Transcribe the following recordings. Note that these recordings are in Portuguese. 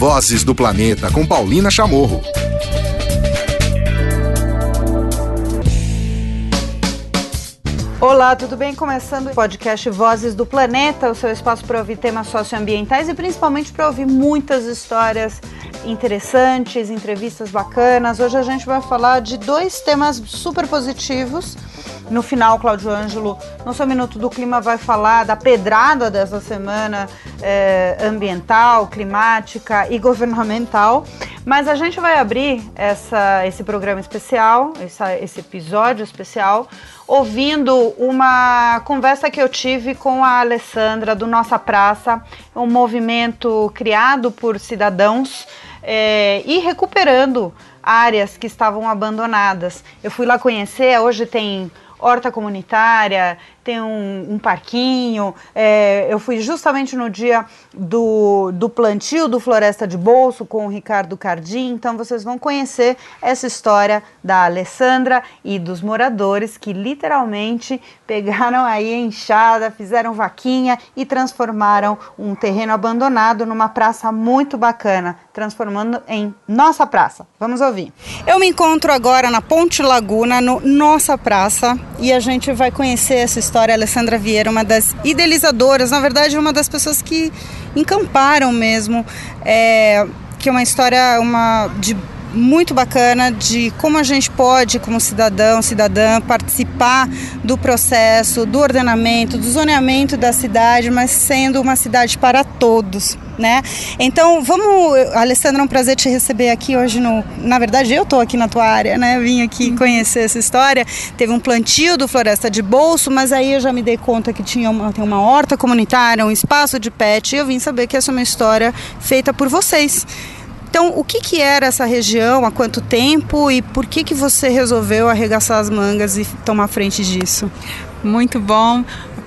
Vozes do Planeta com Paulina Chamorro. Olá, tudo bem? Começando o podcast Vozes do Planeta, o seu espaço para ouvir temas socioambientais e principalmente para ouvir muitas histórias interessantes, entrevistas bacanas. Hoje a gente vai falar de dois temas super positivos. No final, Cláudio Ângelo, no seu Minuto do Clima, vai falar da pedrada dessa semana eh, ambiental, climática e governamental. Mas a gente vai abrir essa, esse programa especial, essa, esse episódio especial, ouvindo uma conversa que eu tive com a Alessandra do Nossa Praça, um movimento criado por cidadãos é, e recuperando áreas que estavam abandonadas. Eu fui lá conhecer, hoje tem horta comunitária, tem um, um parquinho. É, eu fui justamente no dia do, do plantio do Floresta de Bolso com o Ricardo Cardim, então vocês vão conhecer essa história da Alessandra e dos moradores que literalmente pegaram aí a enxada, fizeram vaquinha e transformaram um terreno abandonado numa praça muito bacana, transformando em nossa praça. Vamos ouvir. Eu me encontro agora na Ponte Laguna, no Nossa Praça, e a gente vai conhecer essa história a Alessandra Vieira, uma das idealizadoras, na verdade, uma das pessoas que encamparam mesmo, é, que é uma história uma, de muito bacana de como a gente pode, como cidadão, cidadã, participar do processo, do ordenamento, do zoneamento da cidade, mas sendo uma cidade para todos. Né? Então, vamos, Alessandra, é um prazer te receber aqui hoje no, na verdade, eu estou aqui na tua área, né? Vim aqui uhum. conhecer essa história. Teve um plantio do Floresta de Bolso, mas aí eu já me dei conta que tinha uma, tem uma horta comunitária, um espaço de pet, e eu vim saber que essa é uma história feita por vocês. Então, o que, que era essa região, há quanto tempo e por que, que você resolveu arregaçar as mangas e tomar frente disso? Muito bom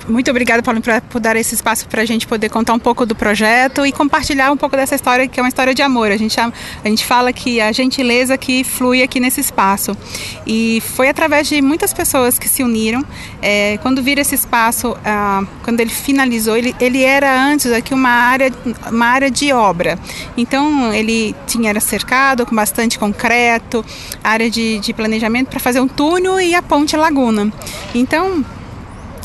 muito obrigada, Paulo, por dar esse espaço para a gente poder contar um pouco do projeto e compartilhar um pouco dessa história, que é uma história de amor. A gente, a gente fala que a gentileza que flui aqui nesse espaço. E foi através de muitas pessoas que se uniram. É, quando vira esse espaço, ah, quando ele finalizou, ele, ele era antes aqui uma área, uma área de obra. Então, ele tinha era cercado com bastante concreto, área de, de planejamento para fazer um túnel e a ponte laguna. Então,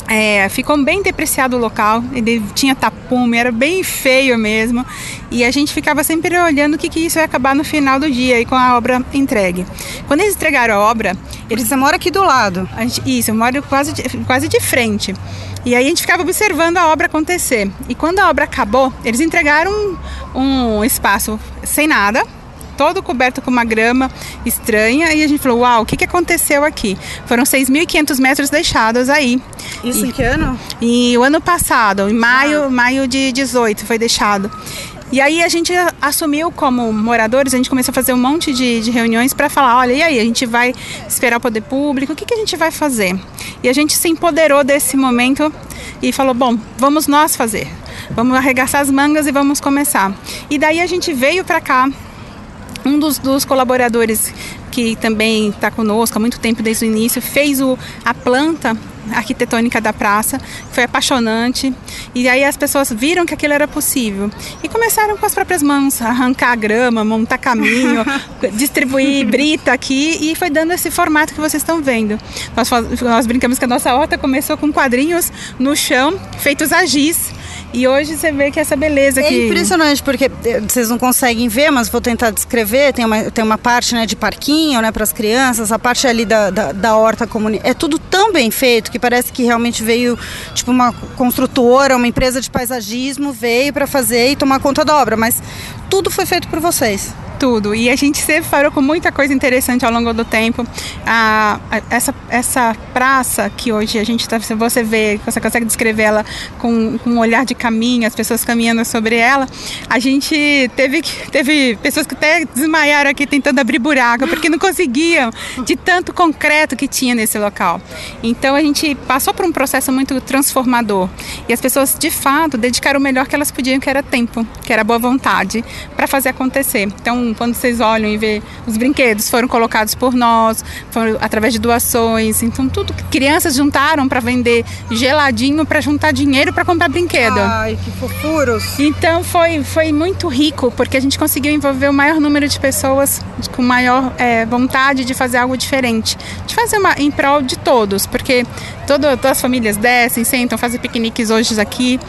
é, ficou bem depreciado o local, ele tinha tapume, era bem feio mesmo. E a gente ficava sempre olhando o que, que isso ia acabar no final do dia e com a obra entregue. Quando eles entregaram a obra. Eles Você mora aqui do lado? Gente, isso, eu moro quase de, quase de frente. E aí a gente ficava observando a obra acontecer. E quando a obra acabou, eles entregaram um, um espaço sem nada, todo coberto com uma grama estranha. E a gente falou: Uau, o que, que aconteceu aqui? Foram 6.500 metros deixados aí. Isso e, em que ano? E o ano passado, em maio, ah. maio de 18, foi deixado. E aí a gente assumiu como moradores, a gente começou a fazer um monte de, de reuniões para falar, olha, e aí, a gente vai esperar o poder público, o que, que a gente vai fazer? E a gente se empoderou desse momento e falou, bom, vamos nós fazer. Vamos arregaçar as mangas e vamos começar. E daí a gente veio para cá um dos, dos colaboradores que também está conosco há muito tempo desde o início, fez o, a planta arquitetônica da praça, foi apaixonante. E aí as pessoas viram que aquilo era possível e começaram com as próprias mãos a arrancar a grama, montar caminho, distribuir brita aqui e foi dando esse formato que vocês estão vendo. Nós, nós brincamos que a nossa horta começou com quadrinhos no chão, feitos a giz e hoje você vê que essa beleza é que... É impressionante, porque eh, vocês não conseguem ver, mas vou tentar descrever. Tem uma, tem uma parte né, de parquinho né, para as crianças, a parte ali da, da, da horta comunitária. É tudo tão bem feito que parece que realmente veio tipo uma construtora, uma empresa de paisagismo, veio para fazer e tomar conta da obra. Mas tudo foi feito por vocês tudo. E a gente se deparou com muita coisa interessante ao longo do tempo. a essa, essa praça que hoje a gente está, você vê, você consegue descrever ela com, com, um olhar de caminho, as pessoas caminhando sobre ela. A gente teve, teve pessoas que até desmaiaram aqui tentando abrir buraco, porque não conseguiam de tanto concreto que tinha nesse local. Então a gente passou por um processo muito transformador. E as pessoas, de fato, dedicaram o melhor que elas podiam, que era tempo, que era boa vontade, para fazer acontecer. Então, quando vocês olham e vê os brinquedos foram colocados por nós, foram através de doações. Então, tudo que crianças juntaram para vender geladinho para juntar dinheiro para comprar brinquedo. Ai, que fofuros. Então, foi, foi muito rico, porque a gente conseguiu envolver o maior número de pessoas com maior é, vontade de fazer algo diferente. De fazer uma em prol de todos, porque todo, todas as famílias descem, sentam, fazem piqueniques hoje aqui.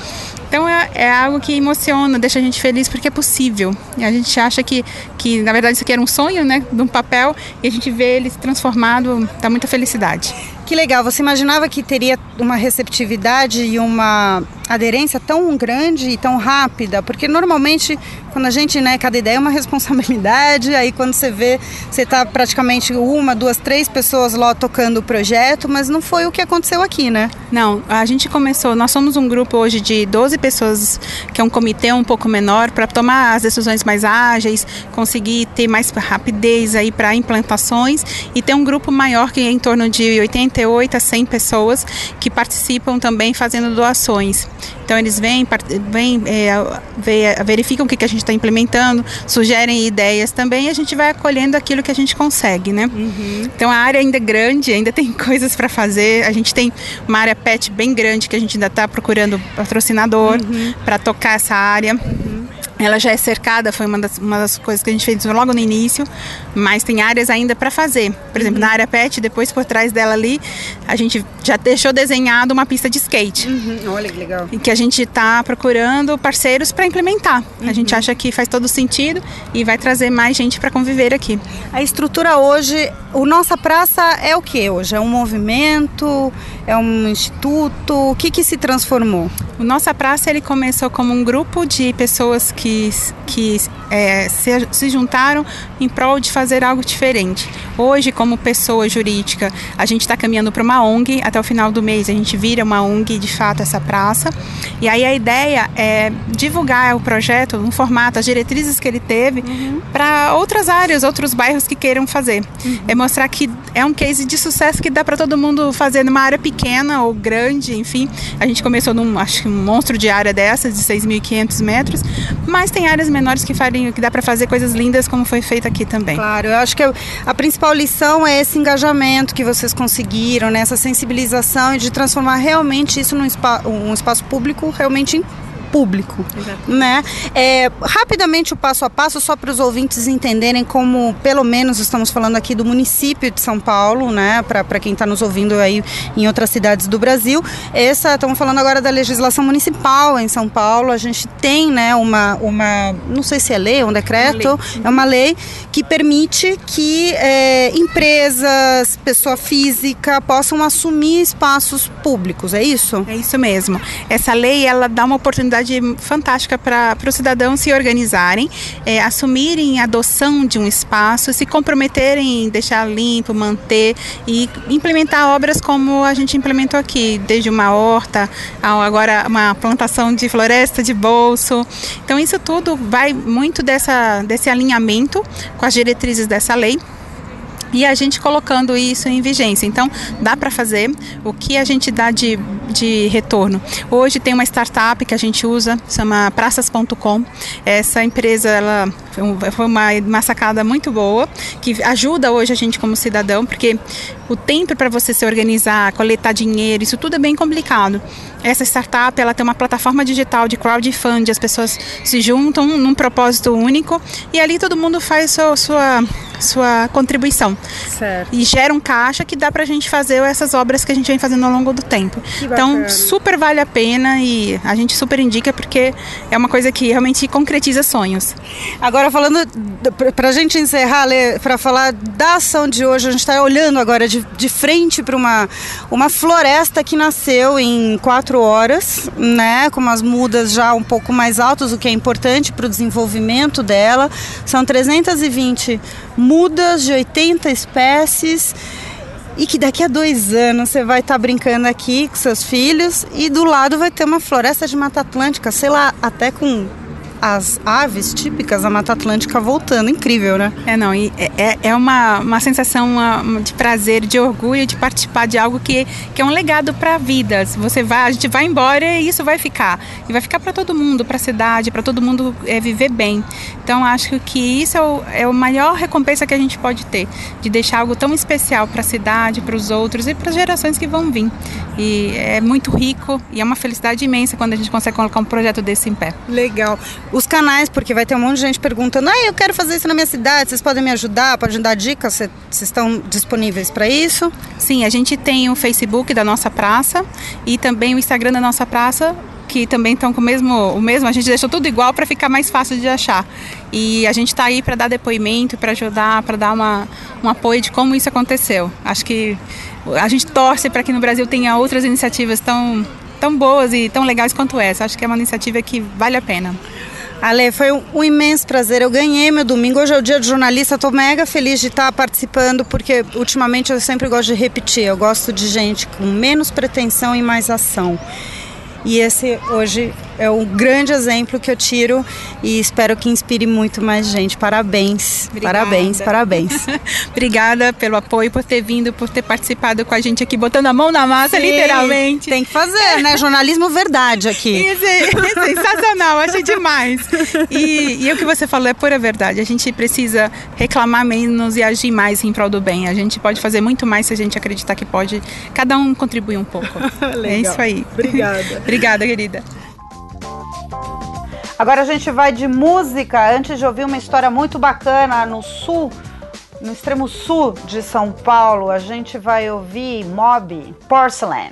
Então é, é, algo que emociona, deixa a gente feliz porque é possível. E a gente acha que, que na verdade, isso aqui era um sonho, né? De um papel, e a gente vê ele transformado, dá muita felicidade. Que legal. Você imaginava que teria uma receptividade e uma aderência tão grande e tão rápida? Porque normalmente, quando a gente, né, cada ideia é uma responsabilidade, aí quando você vê, você está praticamente uma, duas, três pessoas lá tocando o projeto, mas não foi o que aconteceu aqui, né? Não, a gente começou, nós somos um grupo hoje de 12 pessoas, que é um comitê um pouco menor, para tomar as decisões mais ágeis, conseguir ter mais rapidez aí para implantações e ter um grupo maior que é em torno de 80 98 a 100 pessoas que participam também fazendo doações. Então eles vêm, vêm é, verificam o que, que a gente está implementando, sugerem ideias também e a gente vai acolhendo aquilo que a gente consegue, né? Uhum. Então a área ainda é grande, ainda tem coisas para fazer. A gente tem uma área pet bem grande que a gente ainda está procurando patrocinador uhum. para tocar essa área. Uhum. Ela já é cercada, foi uma das, uma das coisas que a gente fez logo no início, mas tem áreas ainda para fazer. Por exemplo, uhum. na área pet, depois por trás dela ali, a gente já deixou desenhado uma pista de skate. Uhum. Olha que legal. E que a gente está procurando parceiros para implementar. Uhum. A gente acha que faz todo sentido e vai trazer mais gente para conviver aqui. A estrutura hoje, o Nossa Praça é o que hoje? É um movimento? É um instituto? O que, que se transformou? O Nossa Praça ele começou como um grupo de pessoas que que, que é, se, se juntaram em prol de fazer algo diferente. Hoje, como pessoa jurídica, a gente está caminhando para uma ONG. Até o final do mês, a gente vira uma ONG, de fato, essa praça. E aí a ideia é divulgar o projeto no formato, as diretrizes que ele teve, uhum. para outras áreas, outros bairros que queiram fazer. Uhum. É mostrar que é um case de sucesso que dá para todo mundo fazer numa área pequena ou grande, enfim. A gente começou num, acho que um monstro de área dessas, de 6.500 metros, mas tem áreas menores que, que dá para fazer coisas lindas como foi feito aqui também. Claro, eu acho que a principal lição é esse engajamento que vocês conseguiram, né? essa sensibilização e de transformar realmente isso num um espaço público realmente público, né? É, rapidamente o passo a passo, só para os ouvintes entenderem como, pelo menos, estamos falando aqui do município de São Paulo, né? Para quem está nos ouvindo aí em outras cidades do Brasil. Essa, estamos falando agora da legislação municipal em São Paulo. A gente tem, né? Uma, uma não sei se é lei, um decreto, uma é uma lei que permite que é, empresas, pessoa física possam assumir espaços públicos. É isso? É isso mesmo. Essa lei ela dá uma oportunidade oportunidade fantástica para os cidadãos se organizarem, é, assumirem a adoção de um espaço, se comprometerem em deixar limpo, manter e implementar obras como a gente implementou aqui, desde uma horta, agora uma plantação de floresta de bolso. Então isso tudo vai muito dessa, desse alinhamento com as diretrizes dessa lei e a gente colocando isso em vigência. Então, dá para fazer o que a gente dá de, de retorno. Hoje tem uma startup que a gente usa, chama praças.com. Essa empresa ela foi uma, uma sacada muito boa, que ajuda hoje a gente como cidadão, porque o tempo para você se organizar, coletar dinheiro, isso tudo é bem complicado. Essa startup ela tem uma plataforma digital de crowdfunding, as pessoas se juntam num propósito único e ali todo mundo faz sua, sua, sua contribuição. Certo. E gera um caixa que dá para a gente fazer essas obras que a gente vem fazendo ao longo do tempo. Então, super vale a pena e a gente super indica porque é uma coisa que realmente concretiza sonhos. Agora, falando, para a gente encerrar, para falar da ação de hoje, a gente está olhando agora de, de frente para uma, uma floresta que nasceu em quatro quatro horas, né, com umas mudas já um pouco mais altas, o que é importante para o desenvolvimento dela. São 320 mudas de 80 espécies e que daqui a dois anos você vai estar tá brincando aqui com seus filhos e do lado vai ter uma floresta de Mata Atlântica, sei lá, até com as aves típicas da Mata Atlântica voltando. Incrível, né? É, não, e é, é, é uma, uma sensação uma, de prazer, de orgulho de participar de algo que, que é um legado para a vida. Você vai, a gente vai embora e isso vai ficar. E vai ficar para todo mundo, para a cidade, para todo mundo é, viver bem. Então, acho que isso é o, é a maior recompensa que a gente pode ter, de deixar algo tão especial para a cidade, para os outros e para as gerações que vão vir. E é muito rico e é uma felicidade imensa quando a gente consegue colocar um projeto desse em pé. Legal. Os canais, porque vai ter um monte de gente perguntando: ah, eu quero fazer isso na minha cidade, vocês podem me ajudar? Podem dar dicas? Vocês estão disponíveis para isso? Sim, a gente tem o Facebook da nossa praça e também o Instagram da nossa praça, que também estão com o mesmo, o mesmo, a gente deixou tudo igual para ficar mais fácil de achar. E a gente está aí para dar depoimento, para ajudar, para dar uma, um apoio de como isso aconteceu. Acho que a gente torce para que no Brasil tenha outras iniciativas tão, tão boas e tão legais quanto essa. Acho que é uma iniciativa que vale a pena. Ale, foi um, um, imenso prazer. Eu ganhei meu domingo. Hoje é o dia de jornalista. Estou mega feliz de estar participando, porque ultimamente eu sempre gosto de repetir. Eu gosto de gente com menos pretensão e mais ação. E esse hoje é um grande exemplo que eu tiro e espero que inspire muito mais gente. Parabéns, Obrigada. parabéns, parabéns. Obrigada pelo apoio, por ter vindo, por ter participado com a gente aqui, botando a mão na massa, Sim, literalmente. Tem que fazer, né? Jornalismo verdade aqui. Isso é, é sensacional, achei demais. E, e o que você falou é pura verdade. A gente precisa reclamar menos e agir mais em prol do bem. A gente pode fazer muito mais se a gente acreditar que pode. Cada um contribuir um pouco. é isso aí. Obrigada. Obrigada, querida. Agora a gente vai de música, antes de ouvir uma história muito bacana no sul, no extremo sul de São Paulo, a gente vai ouvir Mob Porcelain.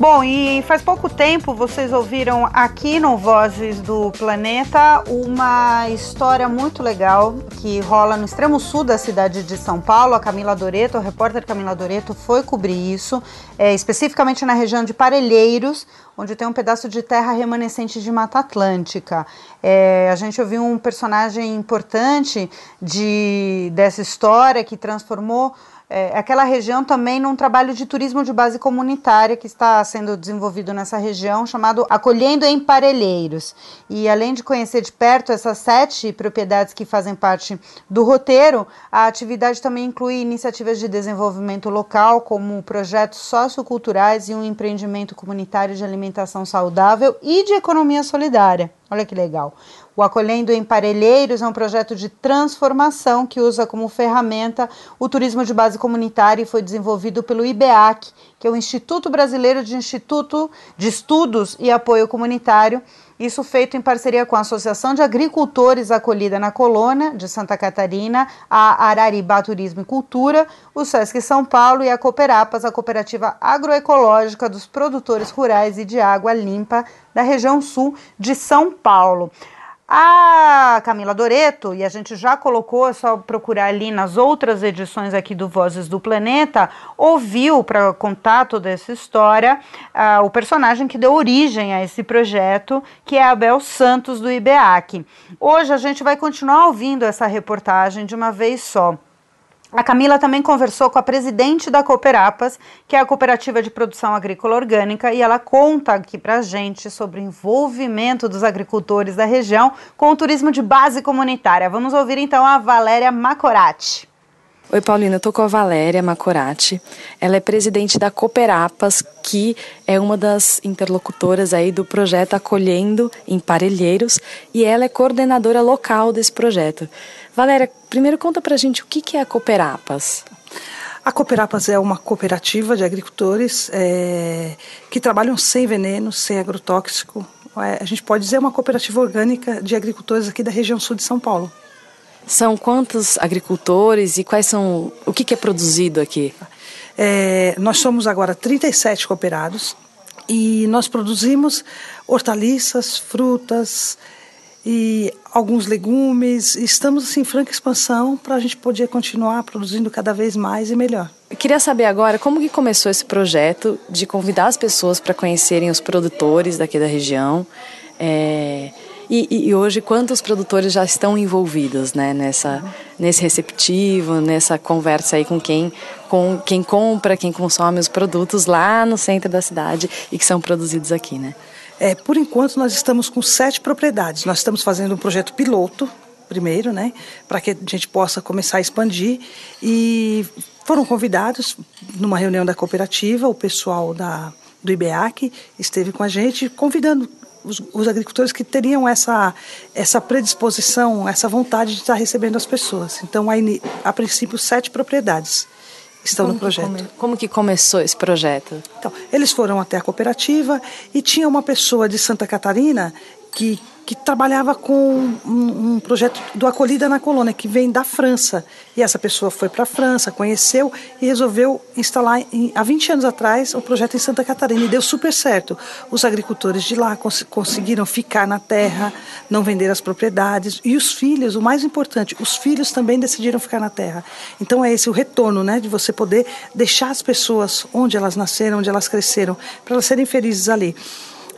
Bom, e faz pouco tempo vocês ouviram aqui no Vozes do Planeta uma história muito legal que rola no extremo sul da cidade de São Paulo. A Camila Doreto, a repórter Camila Doreto, foi cobrir isso, é, especificamente na região de Parelheiros, onde tem um pedaço de terra remanescente de Mata Atlântica. É, a gente ouviu um personagem importante de, dessa história que transformou é, aquela região também num trabalho de turismo de base comunitária que está sendo desenvolvido nessa região, chamado Acolhendo em Parelheiros. E além de conhecer de perto essas sete propriedades que fazem parte do roteiro, a atividade também inclui iniciativas de desenvolvimento local, como projetos socioculturais e um empreendimento comunitário de alimentação saudável e de economia solidária. Olha que legal. O Acolhendo em Parelheiros é um projeto de transformação que usa como ferramenta o turismo de base comunitária e foi desenvolvido pelo IBEAC, que é o Instituto Brasileiro de Instituto de Estudos e Apoio Comunitário. Isso feito em parceria com a Associação de Agricultores Acolhida na Colônia de Santa Catarina, a Araribá Turismo e Cultura, o Sesc São Paulo e a Cooperapas, a cooperativa agroecológica dos produtores rurais e de água limpa da região sul de São Paulo. A Camila Doreto, e a gente já colocou, é só procurar ali nas outras edições aqui do Vozes do Planeta, ouviu para contar toda essa história uh, o personagem que deu origem a esse projeto, que é Abel Santos do IBEAC. Hoje a gente vai continuar ouvindo essa reportagem de uma vez só. A Camila também conversou com a presidente da Cooperapas, que é a cooperativa de produção agrícola orgânica, e ela conta aqui para gente sobre o envolvimento dos agricultores da região com o turismo de base comunitária. Vamos ouvir então a Valéria Macorati. Oi, Paulina, eu tô com a Valéria Macorati. Ela é presidente da Cooperapas, que é uma das interlocutoras aí do projeto Acolhendo em Parelheiros, e ela é coordenadora local desse projeto. Valéria, primeiro conta pra gente o que é a Cooperapas. A Cooperapas é uma cooperativa de agricultores é, que trabalham sem veneno, sem agrotóxico. É, a gente pode dizer uma cooperativa orgânica de agricultores aqui da região sul de São Paulo. São quantos agricultores e quais são o que, que é produzido aqui? É, nós somos agora 37 cooperados e nós produzimos hortaliças, frutas, e alguns legumes. Estamos assim, em franca expansão para a gente poder continuar produzindo cada vez mais e melhor. Eu queria saber agora como que começou esse projeto de convidar as pessoas para conhecerem os produtores daqui da região. É, e, e, hoje quantos produtores já estão envolvidos né, nessa, nesse receptivo, nessa conversa aí com quem, com quem compra, quem consome os produtos lá no centro da cidade e que são produzidos aqui, né? É, por enquanto, nós estamos com sete propriedades. Nós estamos fazendo um projeto piloto, primeiro, né, para que a gente possa começar a expandir. E foram convidados numa reunião da cooperativa, o pessoal da, do IBEAC esteve com a gente, convidando os, os, agricultores que teriam essa, essa predisposição, essa vontade de estar recebendo as pessoas. Então, a, a princípio, sete propriedades estão como no projeto. Come, como que começou esse projeto? Então, eles foram até a cooperativa e tinha uma pessoa de Santa Catarina que que trabalhava com um, um, projeto do Acolhida na Colônia, que vem da França. E essa pessoa foi para a França, conheceu e resolveu instalar, em, há 20 anos atrás, o projeto em Santa Catarina. E deu super certo. Os agricultores de lá cons conseguiram ficar na terra, não vender as propriedades. E os filhos, o mais importante, os filhos também decidiram ficar na terra. Então é esse o retorno, né, de você poder deixar as pessoas onde elas nasceram, onde elas cresceram, para elas serem felizes ali.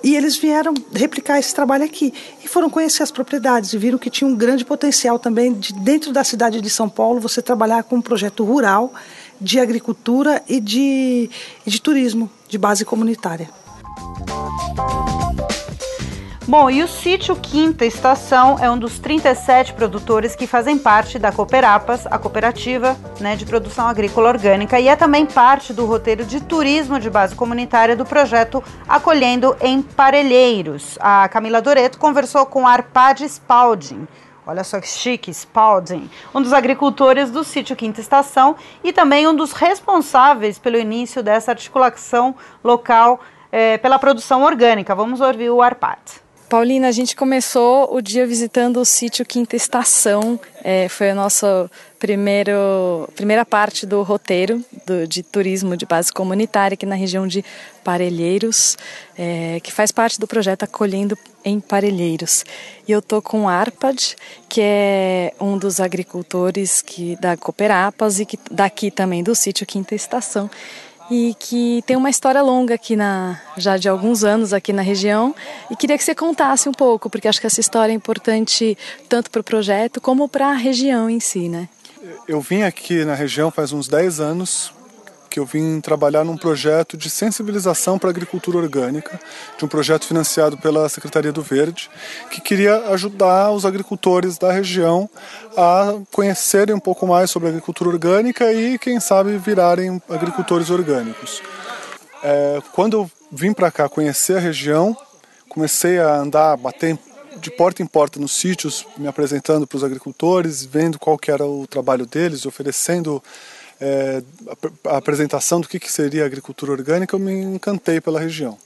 E eles vieram replicar esse trabalho aqui e foram conhecer as propriedades e viram que tinha um grande potencial também de dentro da cidade de São Paulo você trabalhar com um projeto rural de agricultura e de, de turismo de base comunitária. Bom, e o sítio Quinta Estação é um dos 37 produtores que fazem parte da Cooperapas, a cooperativa né, de produção agrícola orgânica, e é também parte do roteiro de turismo de base comunitária do projeto Acolhendo em Parelheiros. A Camila Doreto conversou com Arpad Spalding. Olha só que chique, Spalding, um dos agricultores do sítio Quinta Estação e também um dos responsáveis pelo início dessa articulação local eh, pela produção orgânica. Vamos ouvir o Arpad. Paulina, a gente começou o dia visitando o sítio Quinta Estação. É, foi a nossa primeira parte do roteiro do, de turismo de base comunitária aqui na região de Parelheiros, é, que faz parte do projeto Acolhendo em Parelheiros. E eu tô com o Arpad, que é um dos agricultores que, da Cooperapas e que daqui também do sítio Quinta Estação e que tem uma história longa aqui na já de alguns anos aqui na região e queria que você contasse um pouco porque acho que essa história é importante tanto para o projeto como para a região em si, né? Eu vim aqui na região faz uns 10 anos que eu vim trabalhar num projeto de sensibilização para a agricultura orgânica, de um projeto financiado pela Secretaria do Verde, que queria ajudar os agricultores da região a conhecerem um pouco mais sobre a agricultura orgânica e, quem sabe, virarem agricultores orgânicos. É, quando eu vim para cá conhecer a região, comecei a andar, bater de porta em porta nos sítios, me apresentando para os agricultores, vendo qual que era o trabalho deles, oferecendo é, a, apresentação do que, que seria a agricultura orgânica, eu me encantei pela região.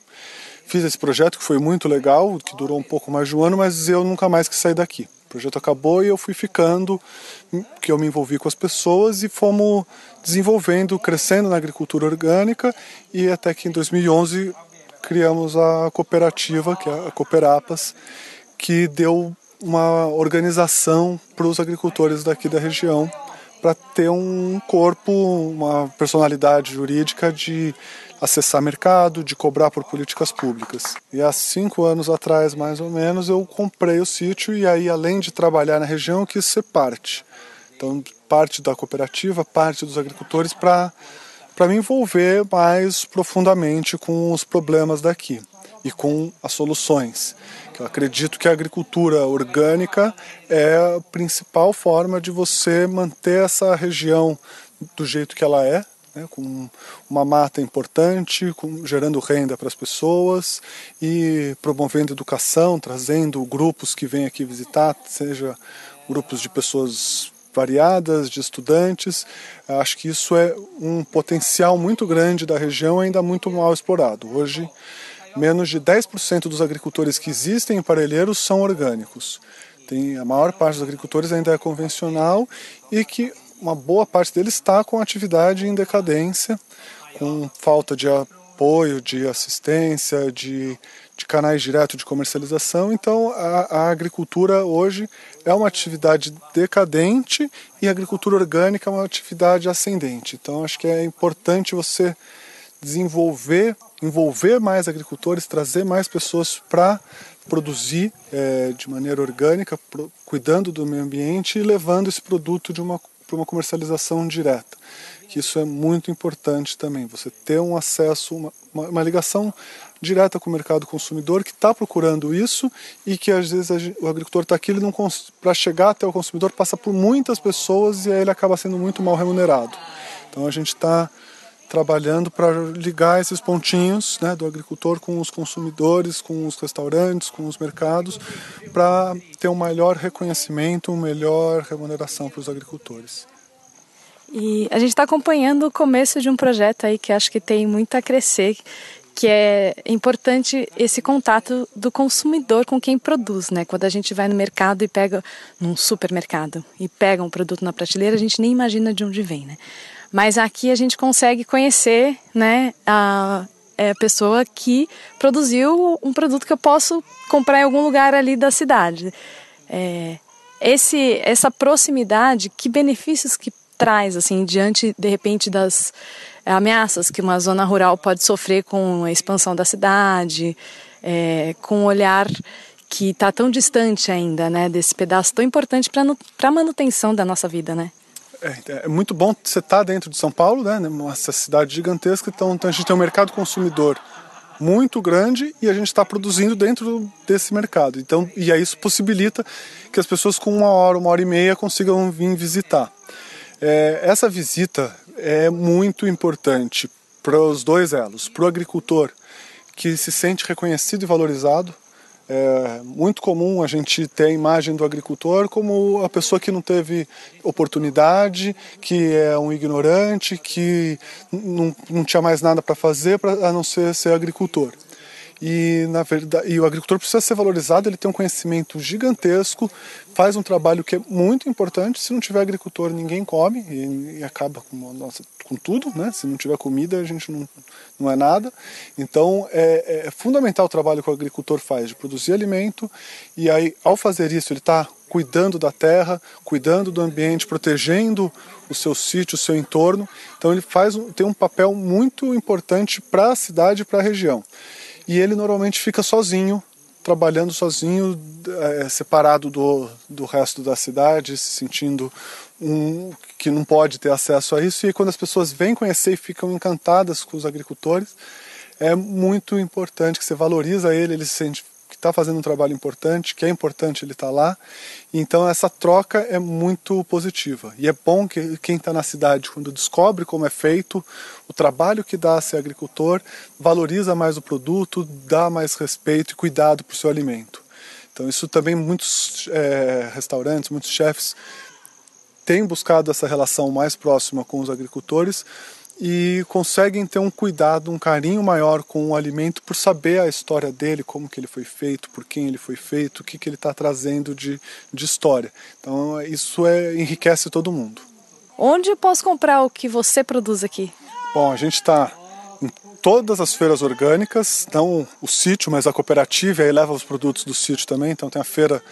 Fiz esse projeto que foi muito legal, que durou um pouco mais de um ano, mas eu nunca mais quis sair daqui. O projeto acabou e eu fui ficando, que eu me envolvi com as pessoas e fomos desenvolvendo, crescendo na agricultura orgânica e até que em 2011 criamos a cooperativa, que é a Cooperapas, que deu uma organização para os agricultores daqui da região para ter um corpo, uma personalidade jurídica de acessar mercado, de cobrar por políticas públicas. E há cinco anos atrás, mais ou menos, eu comprei o sítio e aí, além de trabalhar na região, quis ser parte. Então, parte da cooperativa, parte dos agricultores para me envolver mais profundamente com os problemas daqui e com as soluções. Eu acredito que a agricultura orgânica é a principal forma de você manter essa região do jeito que ela é, né, com uma mata importante, com, gerando renda para as pessoas e promovendo educação, trazendo grupos que vêm aqui visitar, seja grupos de pessoas variadas, de estudantes. Acho que isso é um potencial muito grande da região, ainda muito mal explorado. Hoje, menos de 10% dos agricultores que existem em Parelheiros são orgânicos. Tem, a maior parte dos agricultores ainda é convencional e que uma boa parte deles está com atividade em decadência, com falta de apoio, de assistência, de, de canais diretos de comercialização. Então, a, a, agricultura hoje é uma atividade decadente e a agricultura orgânica é uma atividade ascendente. Então, acho que é importante você desenvolver, envolver mais agricultores, trazer mais pessoas para produzir é, de maneira orgânica, pro, cuidando do meio ambiente e levando esse produto de uma para uma comercialização direta. Que isso é muito importante também. Você ter um acesso, uma, uma, uma ligação direta com o mercado consumidor que está procurando isso e que às vezes o agricultor está aqui, ele não para chegar até o consumidor passa por muitas pessoas e aí ele acaba sendo muito mal remunerado. Então a gente está trabalhando para ligar esses pontinhos né, do agricultor com os consumidores, com os restaurantes, com os mercados, para ter um melhor reconhecimento, uma melhor remuneração para os agricultores. E a gente está acompanhando o começo de um projeto aí que acho que tem muito a crescer, que é importante esse contato do consumidor com quem produz, né? Quando a gente vai no mercado e pega num supermercado e pega um produto na prateleira, a gente nem imagina de onde vem, né? Mas aqui a gente consegue conhecer, né, a, é a pessoa que produziu um produto que eu posso comprar em algum lugar ali da cidade. É, esse, essa proximidade, que benefícios que traz, assim, diante, de repente, das ameaças que uma zona rural pode sofrer com a expansão da cidade, é, com um olhar que está tão distante ainda, né, desse pedaço tão importante para a manutenção da nossa vida, né? É, é muito bom você estar tá dentro de São Paulo, né, essa cidade gigantesca, então, então a gente tem um mercado consumidor muito grande e a gente está produzindo dentro desse mercado. Então, e aí isso possibilita que as pessoas com uma hora, uma hora e meia consigam vir visitar. É, essa visita é muito importante para os dois elos, para o agricultor que se sente reconhecido e valorizado. É muito comum a gente ter a imagem do agricultor como a pessoa que não teve oportunidade, que é um ignorante, que não, não tinha mais nada para fazer pra, a não ser ser agricultor. E, na verdade, e o agricultor precisa ser valorizado, ele tem um conhecimento gigantesco, faz um trabalho que é muito importante. Se não tiver agricultor, ninguém come e, e acaba com, nossa, com tudo, né? Se não tiver comida, a gente não, não é nada. Então, é, é fundamental o trabalho que o agricultor faz de produzir alimento e aí, ao fazer isso, ele está cuidando da terra, cuidando do ambiente, protegendo o seu sítio, o seu entorno. Então, ele faz tem um papel muito importante para a cidade e para a região e ele normalmente fica sozinho, trabalhando sozinho, é, separado do, do resto da cidade, se sentindo um, que não pode ter acesso a isso. E quando as pessoas vêm conhecer e ficam encantadas com os agricultores, é muito importante que você valoriza ele, ele se sente está fazendo um trabalho importante, que é importante ele estar tá lá. Então essa troca é muito positiva. E é bom que quem está na cidade, quando descobre como é feito, o trabalho que dá a ser agricultor, valoriza mais o produto, dá mais respeito e cuidado para o seu alimento. Então isso também muitos é, restaurantes, muitos chefes têm buscado essa relação mais próxima com os agricultores e conseguem ter um cuidado, um carinho maior com o alimento por saber a história dele, como que ele foi feito, por quem ele foi feito, o que, que ele está trazendo de, de história. Então isso é, enriquece todo mundo. Onde eu posso comprar o que você produz aqui? Bom, a gente está em todas as feiras orgânicas, não o sítio, mas a cooperativa, aí leva os produtos do sítio também. Então tem a feira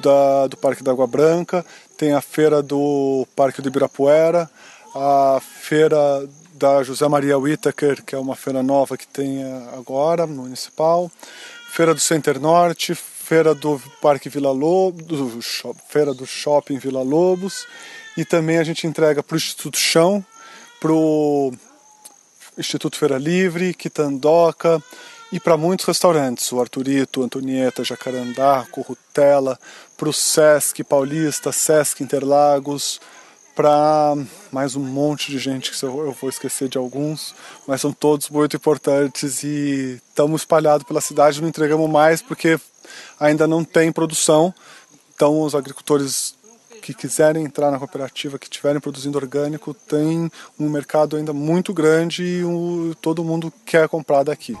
da, do Parque da Água Branca, tem a feira do Parque do Ibirapuera, a feira da José Maria Whittaker, que é uma feira nova que tem eh, agora, municipal, Feira do Center Norte, Feira do Parque Vila Lobos, Feira do Shopping Vila Lobos, e também a gente entrega para o Instituto Chão, para o Instituto Feira Livre, Quitandoca e para muitos restaurantes, o Arturito, Antonieta, Jacarandá, Corrutela, para o Sesc Paulista, Sesc Interlagos, para mais um monte de gente que eu vou esquecer de alguns, mas são todos muito importantes e estamos espalhados pela cidade, não entregamos mais porque ainda não tem produção. Então os agricultores que quiserem entrar na cooperativa, que estiverem produzindo orgânico, tem um mercado ainda muito grande e todo mundo quer comprar daqui.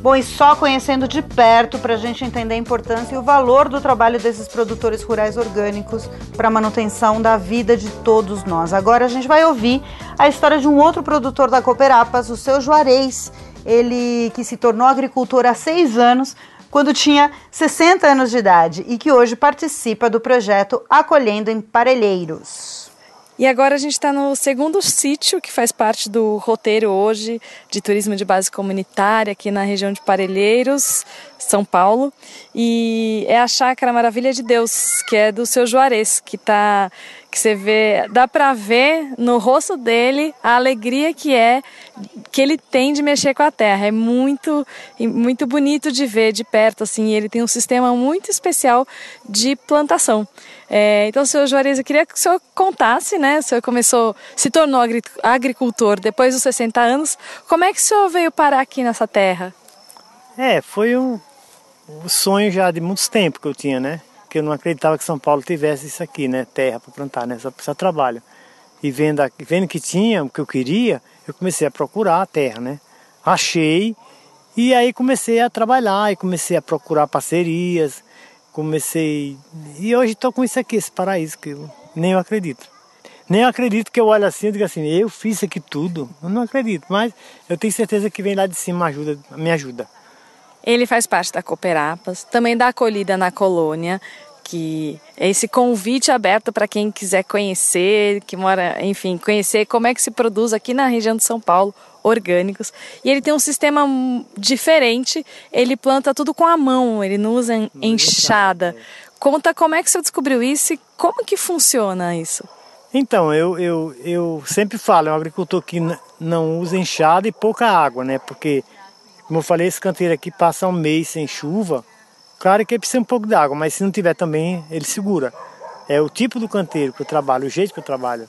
Bom, e só conhecendo de perto para a gente entender a importância e o valor do trabalho desses produtores rurais orgânicos para a manutenção da vida de todos nós. Agora a gente vai ouvir a história de um outro produtor da Cooperapas, o seu Juarez. Ele que se tornou agricultor há seis anos, quando tinha 60 anos de idade e que hoje participa do projeto Acolhendo em Parelheiros. E agora a gente está no segundo sítio que faz parte do roteiro hoje de turismo de base comunitária aqui na região de Parelheiros. São Paulo, e é a chácara Maravilha de Deus, que é do seu Juarez, que tá que você vê, dá para ver no rosto dele a alegria que é que ele tem de mexer com a terra. É muito muito bonito de ver de perto assim. Ele tem um sistema muito especial de plantação. É, então, senhor Juarez, eu queria que o senhor contasse, né? O senhor começou, se tornou agricultor depois dos 60 anos. Como é que o senhor veio parar aqui nessa terra? É, foi um, um sonho já de muitos tempos que eu tinha, né? Que eu não acreditava que São Paulo tivesse isso aqui, né? Terra para plantar, né? Só, só trabalho. E vendo, vendo que tinha o que eu queria, eu comecei a procurar a terra, né? Achei e aí comecei a trabalhar e comecei a procurar parcerias, comecei e hoje estou com isso aqui, esse paraíso que eu nem eu acredito. Nem eu acredito que eu olho assim e digo assim, eu fiz isso aqui tudo. Eu não acredito, mas eu tenho certeza que vem lá de cima ajuda, me ajuda. Ele faz parte da Cooperapas, também da acolhida na colônia, que é esse convite aberto para quem quiser conhecer, que mora, enfim, conhecer como é que se produz aqui na região de São Paulo orgânicos. E ele tem um sistema diferente, ele planta tudo com a mão, ele não usa enxada. Conta como é que você descobriu isso e como que funciona isso? Então, eu, eu, eu sempre falo, é um agricultor que não usa enxada e pouca água, né? Porque como eu falei, esse canteiro aqui passa um mês sem chuva. Claro que precisa um pouco de água, mas se não tiver também, ele segura. É o tipo do canteiro que eu trabalho, o jeito que eu trabalho.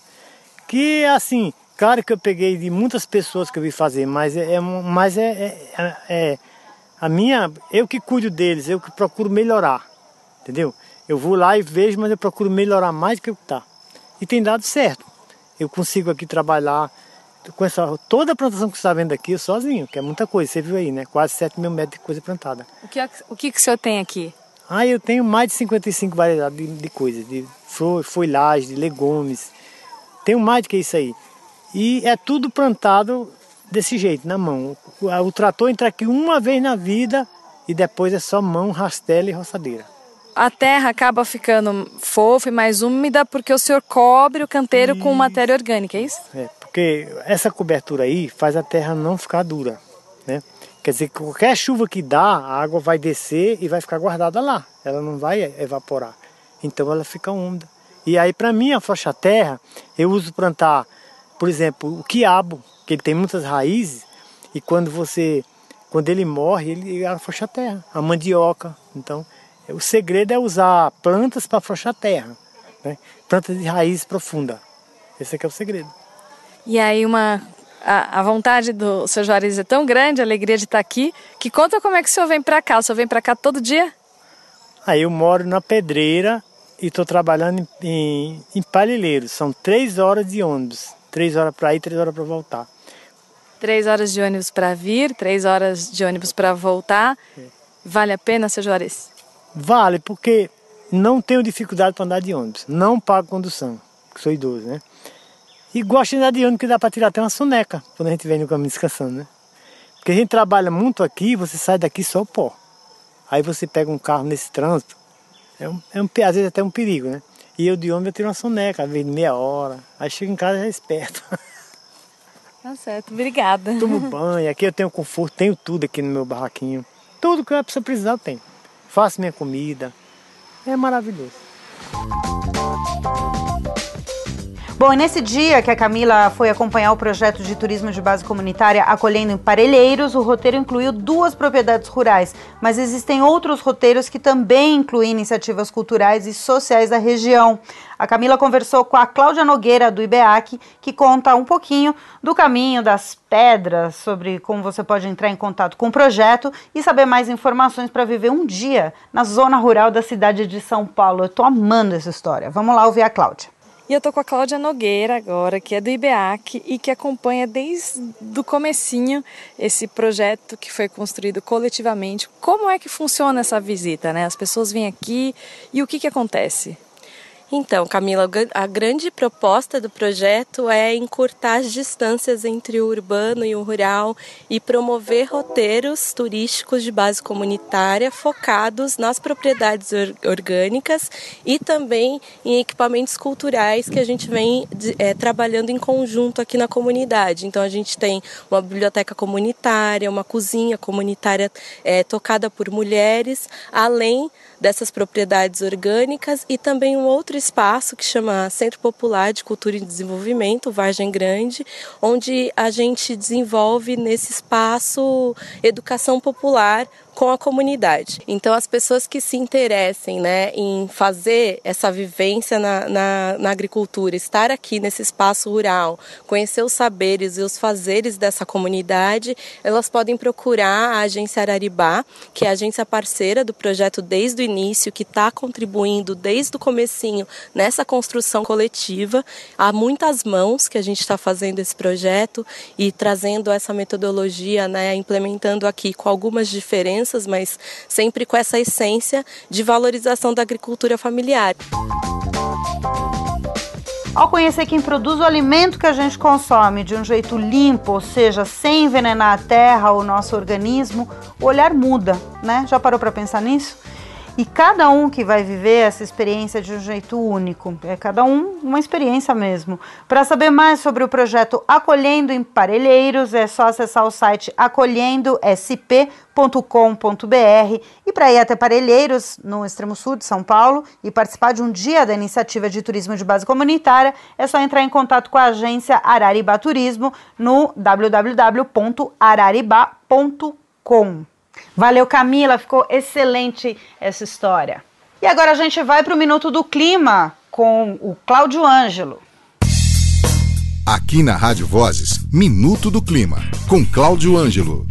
Que assim, claro que eu peguei de muitas pessoas que eu vi fazer, mas é, é mas é, é, é, a minha, eu que cuido deles, eu que procuro melhorar, entendeu? Eu vou lá e vejo, mas eu procuro melhorar mais do que o que está. E tem dado certo. Eu consigo aqui trabalhar com essa, toda a plantação que você está vendo aqui sozinho, que é muita coisa, você viu aí, né? Quase 7 mil metros de coisa plantada. O que, é o que, que o senhor tem aqui? Ah, eu tenho mais de 55 variedades de, de coisas, de folhagem, de legumes. Tenho mais do que isso aí. E é tudo plantado desse jeito, na mão. O, trator entra aqui uma vez na vida e depois é só mão, rastela e roçadeira. A terra acaba ficando fofa e mais úmida porque o senhor cobre o canteiro com matéria orgânica, é isso? É, porque essa cobertura aí faz a terra não ficar dura, né? Quer dizer que qualquer chuva que dá, a água vai descer e vai ficar guardada lá. Ela não vai evaporar. Então ela fica úmida. E aí para mim a faixa terra, eu uso plantar, por exemplo, o quiabo, que ele tem muitas raízes e quando você quando ele morre, ele afrouxa a terra. A mandioca, então, o segredo é usar plantas para afrouxar a terra, né? Plantas de raiz profunda. Esse é que é o segredo. E aí uma a, a, vontade do seu Juarez é tão grande, a alegria de estar aqui, que conta como é que o senhor vem para cá. O senhor vem para cá todo dia? Aí eu moro na Pedreira e estou trabalhando em, em, em. São três horas de ônibus. Três horas para ir, três horas para voltar. Três horas de ônibus para vir, três horas de ônibus para voltar. É. Vale a pena, seu Juarez? Vale, porque não tenho dificuldade para andar de ônibus. Não pago condução, que sou idoso, né? E gosto de andar de ônibus que dá para tirar até uma soneca quando a gente vem no caminho descansando, né? Porque a gente trabalha muito aqui, você sai daqui só o pó. Aí você pega um carro nesse trânsito, é um, é um, às vezes até um perigo, né? E eu de ônibus eu tiro uma soneca, às vezes meia hora. Aí chego em casa já esperto. Tá certo, obrigada. Tomo banho, aqui eu tenho conforto, tenho tudo aqui no meu barraquinho. Tudo que a pessoa precisar eu tenho. Faço minha comida. É maravilhoso. Bom, e nesse dia que a Camila foi acompanhar o projeto de turismo de base comunitária Acolhendo em Parelheiros, o roteiro incluiu duas propriedades rurais, mas existem outros roteiros que também incluem iniciativas culturais e sociais da região. A Camila conversou com a Cláudia Nogueira, do IBEAC, que conta um pouquinho do caminho das pedras, sobre como você pode entrar em contato com o projeto e saber mais informações para viver um dia na zona rural da cidade de São Paulo. Eu estou amando essa história. Vamos lá ouvir a Cláudia. E eu tô com a Cláudia Nogueira agora, que é do IBEAC e que acompanha desde o comecinho esse projeto que foi construído coletivamente. Como é que funciona essa visita, né? As pessoas vêm aqui e o que que acontece? Então, Camila, a grande proposta do projeto é encurtar as distâncias entre o urbano e o rural e promover roteiros turísticos de base comunitária focados nas propriedades orgânicas e também em equipamentos culturais que a gente vem é, trabalhando em conjunto aqui na comunidade. Então, a gente tem uma biblioteca comunitária, uma cozinha comunitária é, tocada por mulheres, além dessas propriedades orgânicas e também um outro espaço que chama Centro Popular de Cultura e Desenvolvimento, Vargem Grande, onde a gente desenvolve nesse espaço educação popular com a comunidade. Então, as pessoas que se interessem né, em fazer essa vivência na, na, na, agricultura, estar aqui nesse espaço rural, conhecer os saberes e os fazeres dessa comunidade, elas podem procurar a Agência Araribá, que é a agência parceira do projeto desde o início, que está contribuindo desde o comecinho nessa construção coletiva. Há muitas mãos que a gente está fazendo esse projeto e trazendo essa metodologia, né, implementando aqui com algumas diferenças mas sempre com essa essência de valorização da agricultura familiar. Ao conhecer quem produz o alimento que a gente consome de um jeito limpo, ou seja, sem envenenar a terra ou o nosso organismo, o olhar muda, né? Já parou para pensar nisso? E cada um que vai viver essa experiência de um jeito único, é cada um uma experiência mesmo. Para saber mais sobre o projeto Acolhendo em Parelheiros, é só acessar o site acolhendosp.com.br e para ir até Parelheiros, no extremo sul de São Paulo, e participar de um dia da iniciativa de turismo de base comunitária, é só entrar em contato com a agência Araribá Turismo no www.araribá.com. Valeu, Camila, ficou excelente essa história. E agora a gente vai para o Minuto do Clima com o Cláudio Ângelo. Aqui na Rádio Vozes, Minuto do Clima, com Cláudio Ângelo.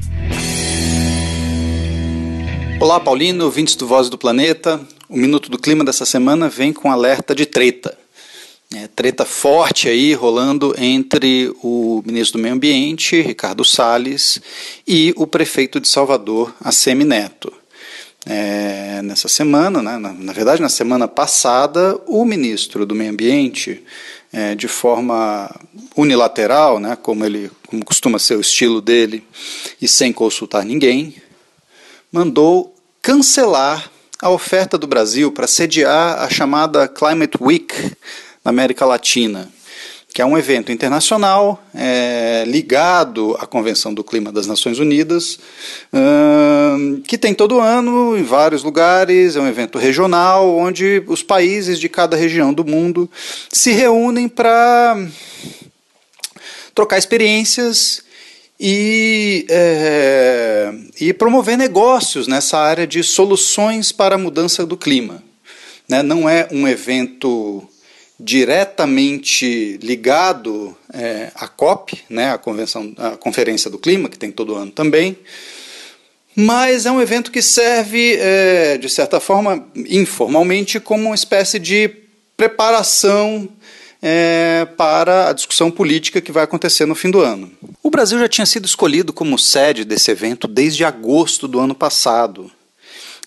Olá, Paulino, ouvintes do Voz do Planeta. O Minuto do Clima dessa semana vem com alerta de treta. É, treta forte aí rolando entre o ministro do Meio Ambiente, Ricardo Salles, e o prefeito de Salvador, Assemi Neto. É, nessa semana, né, na, na, verdade na semana passada, o ministro do Meio Ambiente, é, de forma unilateral, né, como ele como costuma ser o estilo dele, e sem consultar ninguém, mandou cancelar a oferta do Brasil para sediar a chamada Climate Week na América Latina, que é um evento internacional é, ligado à Convenção do Clima das Nações Unidas, hum, que tem todo ano em vários lugares, é um evento regional onde os países de cada região do mundo se reúnem para trocar experiências e, é, e promover negócios nessa área de soluções para a mudança do clima. Né? Não é um evento diretamente ligado é, à COP, né, a convenção, a Conferência do Clima, que tem todo ano também, mas é um evento que serve, é, de certa forma, informalmente, como uma espécie de preparação é, para a discussão política que vai acontecer no fim do ano. O Brasil já tinha sido escolhido como sede desse evento desde agosto do ano passado.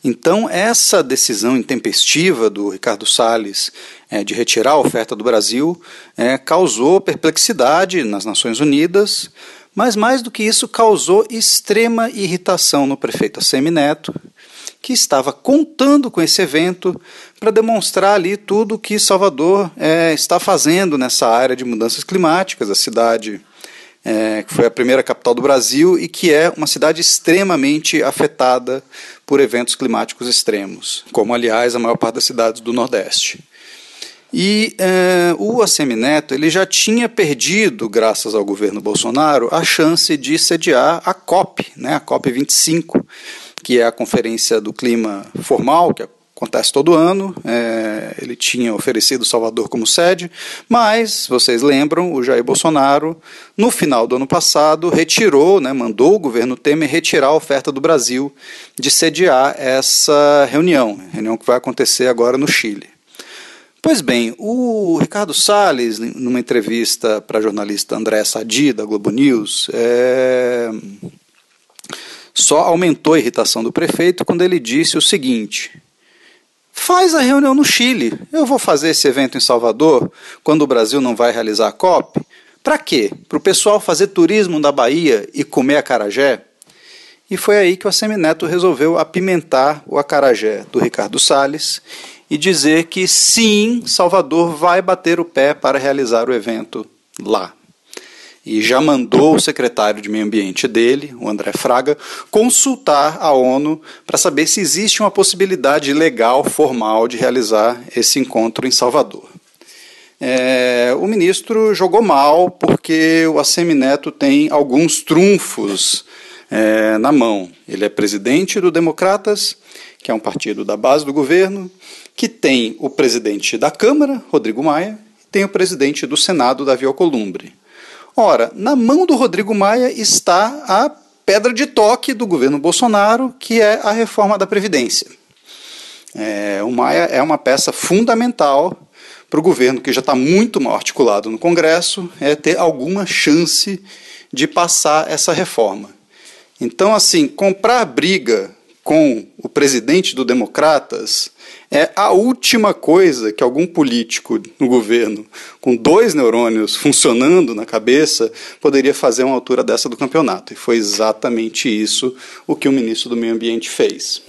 Então, essa decisão intempestiva do Ricardo Salles é, de retirar a oferta do Brasil é, causou perplexidade nas Nações Unidas, mas mais do que isso, causou extrema irritação no prefeito Assemineto, que estava contando com esse evento para demonstrar ali tudo o que Salvador é, está fazendo nessa área de mudanças climáticas. A cidade é, que foi a primeira capital do Brasil e que é uma cidade extremamente afetada por eventos climáticos extremos, como aliás a maior parte das cidades do Nordeste. E é, o Assemineto ele já tinha perdido, graças ao governo Bolsonaro, a chance de sediar a COP, né, a COP 25, que é a conferência do clima formal, que acontece todo ano. É, ele tinha oferecido Salvador como sede, mas, vocês lembram, o Jair Bolsonaro, no final do ano passado, retirou, né, mandou o governo Temer retirar a oferta do Brasil de sediar essa reunião, reunião que vai acontecer agora no Chile. Pois bem, o Ricardo Salles, numa entrevista para a jornalista André Sadi, da Globo News, é... só aumentou a irritação do prefeito quando ele disse o seguinte: faz a reunião no Chile. Eu vou fazer esse evento em Salvador quando o Brasil não vai realizar a COP. Para quê? Para o pessoal fazer turismo na Bahia e comer acarajé? E foi aí que o Assemineto resolveu apimentar o acarajé do Ricardo Salles e dizer que sim, Salvador vai bater o pé para realizar o evento lá. E já mandou o secretário de Meio Ambiente dele, o André Fraga, consultar a ONU para saber se existe uma possibilidade legal, formal, de realizar esse encontro em Salvador. É, o ministro jogou mal porque o Assemineto tem alguns trunfos é, na mão. Ele é presidente do Democratas, que é um partido da base do governo, que tem o presidente da Câmara, Rodrigo Maia, e tem o presidente do Senado, Davi Alcolumbre. Ora, na mão do Rodrigo Maia está a pedra de toque do governo Bolsonaro, que é a reforma da Previdência. É, o Maia é uma peça fundamental para o governo, que já está muito mal articulado no Congresso, é ter alguma chance de passar essa reforma. Então, assim, comprar briga com o presidente do Democratas é a última coisa que algum político no governo, com dois neurônios funcionando na cabeça, poderia fazer a uma altura dessa do campeonato. E foi exatamente isso o que o ministro do Meio Ambiente fez.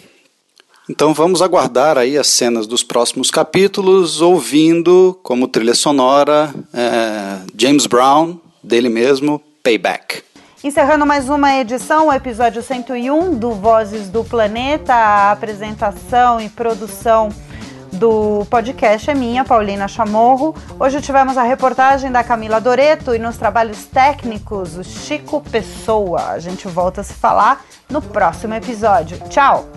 Então vamos aguardar aí as cenas dos próximos capítulos, ouvindo como trilha sonora é, James Brown, dele mesmo, Payback. Encerrando mais uma edição, o episódio 101 do Vozes do Planeta, a apresentação e produção do podcast é minha, Paulina Chamorro. Hoje tivemos a reportagem da Camila Doreto e nos trabalhos técnicos o Chico Pessoa. A gente volta a se falar no próximo episódio. Tchau!